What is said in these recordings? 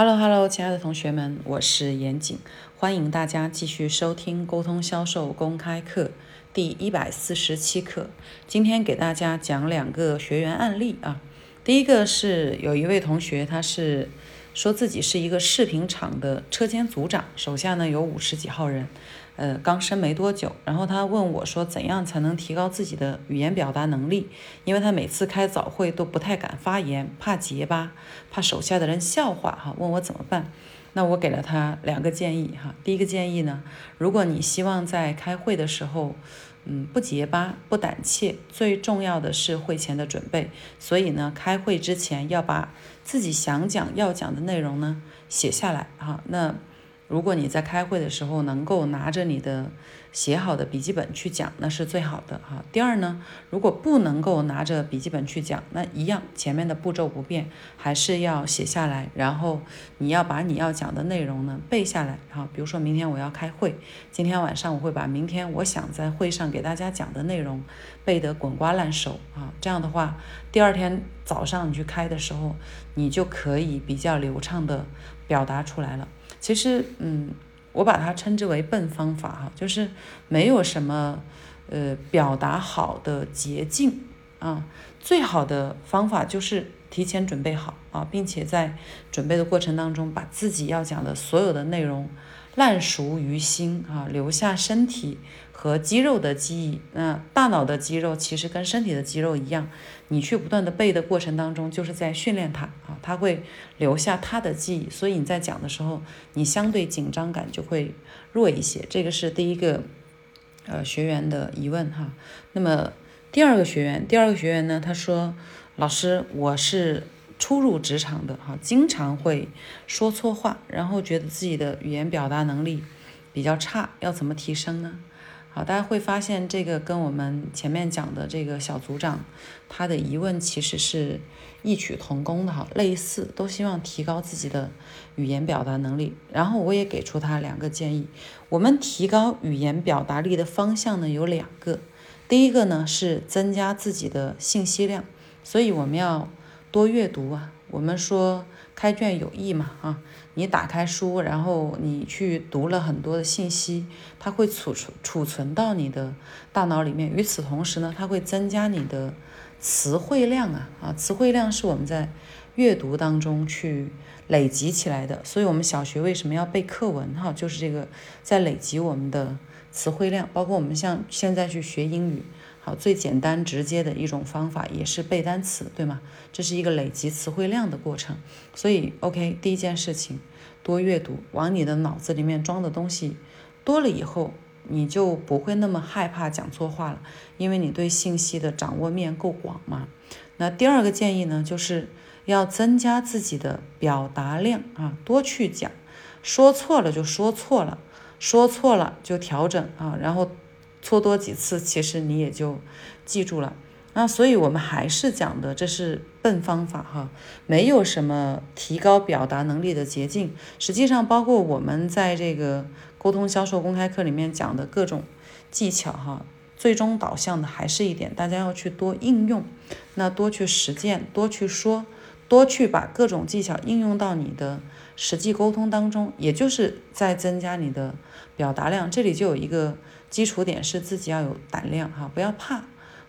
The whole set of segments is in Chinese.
Hello Hello，亲爱的同学们，我是严谨，欢迎大家继续收听沟通销售公开课第一百四十七课。今天给大家讲两个学员案例啊。第一个是有一位同学，他是说自己是一个饰品厂的车间组长，手下呢有五十几号人。呃，刚升没多久，然后他问我说，怎样才能提高自己的语言表达能力？因为他每次开早会都不太敢发言，怕结巴，怕手下的人笑话哈，问我怎么办？那我给了他两个建议哈。第一个建议呢，如果你希望在开会的时候，嗯，不结巴，不胆怯，最重要的是会前的准备。所以呢，开会之前要把自己想讲要讲的内容呢写下来哈。那如果你在开会的时候能够拿着你的写好的笔记本去讲，那是最好的哈。第二呢，如果不能够拿着笔记本去讲，那一样前面的步骤不变，还是要写下来，然后你要把你要讲的内容呢背下来哈。比如说明天我要开会，今天晚上我会把明天我想在会上给大家讲的内容背得滚瓜烂熟啊。这样的话，第二天早上你去开的时候，你就可以比较流畅的表达出来了。其实，嗯，我把它称之为笨方法哈，就是没有什么呃表达好的捷径啊，最好的方法就是提前准备好啊，并且在准备的过程当中，把自己要讲的所有的内容烂熟于心啊，留下身体。和肌肉的记忆，那大脑的肌肉其实跟身体的肌肉一样，你去不断的背的过程当中，就是在训练它啊，它会留下它的记忆，所以你在讲的时候，你相对紧张感就会弱一些。这个是第一个呃学员的疑问哈。那么第二个学员，第二个学员呢，他说，老师，我是初入职场的哈，经常会说错话，然后觉得自己的语言表达能力比较差，要怎么提升呢？好，大家会发现这个跟我们前面讲的这个小组长他的疑问其实是异曲同工的哈，类似都希望提高自己的语言表达能力。然后我也给出他两个建议，我们提高语言表达力的方向呢有两个，第一个呢是增加自己的信息量，所以我们要多阅读啊。我们说开卷有益嘛，啊，你打开书，然后你去读了很多的信息，它会储存储存到你的大脑里面。与此同时呢，它会增加你的词汇量啊，啊，词汇量是我们在阅读当中去累积起来的。所以，我们小学为什么要背课文？哈，就是这个在累积我们的词汇量。包括我们像现在去学英语。最简单直接的一种方法也是背单词，对吗？这是一个累积词汇量的过程。所以，OK，第一件事情，多阅读，往你的脑子里面装的东西多了以后，你就不会那么害怕讲错话了，因为你对信息的掌握面够广嘛。那第二个建议呢，就是要增加自己的表达量啊，多去讲，说错了就说错了，说错了就调整啊，然后。错多几次，其实你也就记住了。那所以，我们还是讲的，这是笨方法哈，没有什么提高表达能力的捷径。实际上，包括我们在这个沟通销售公开课里面讲的各种技巧哈，最终导向的还是一点，大家要去多应用，那多去实践，多去说，多去把各种技巧应用到你的实际沟通当中，也就是在增加你的表达量。这里就有一个。基础点是自己要有胆量哈，不要怕，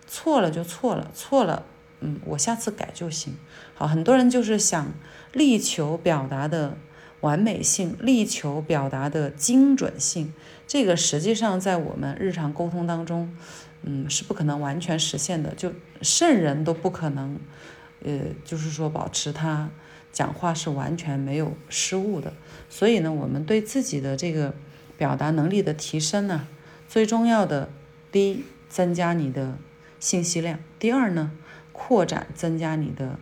错了就错了，错了，嗯，我下次改就行。好，很多人就是想力求表达的完美性，力求表达的精准性，这个实际上在我们日常沟通当中，嗯，是不可能完全实现的。就圣人都不可能，呃，就是说保持他讲话是完全没有失误的。所以呢，我们对自己的这个表达能力的提升呢。最重要的，第一，增加你的信息量；第二呢，扩展增加你的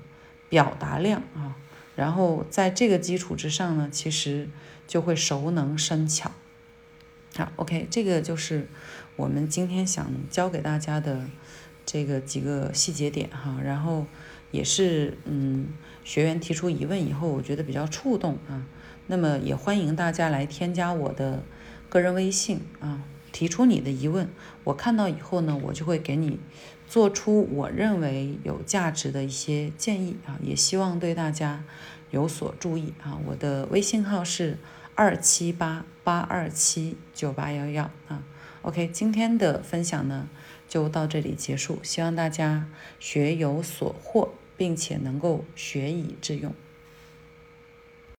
表达量啊。然后在这个基础之上呢，其实就会熟能生巧。好，OK，这个就是我们今天想教给大家的这个几个细节点哈。然后也是嗯，学员提出疑问以后，我觉得比较触动啊。那么也欢迎大家来添加我的个人微信啊。提出你的疑问，我看到以后呢，我就会给你做出我认为有价值的一些建议啊，也希望对大家有所注意啊。我的微信号是二七八八二七九八幺幺啊。OK，今天的分享呢就到这里结束，希望大家学有所获，并且能够学以致用。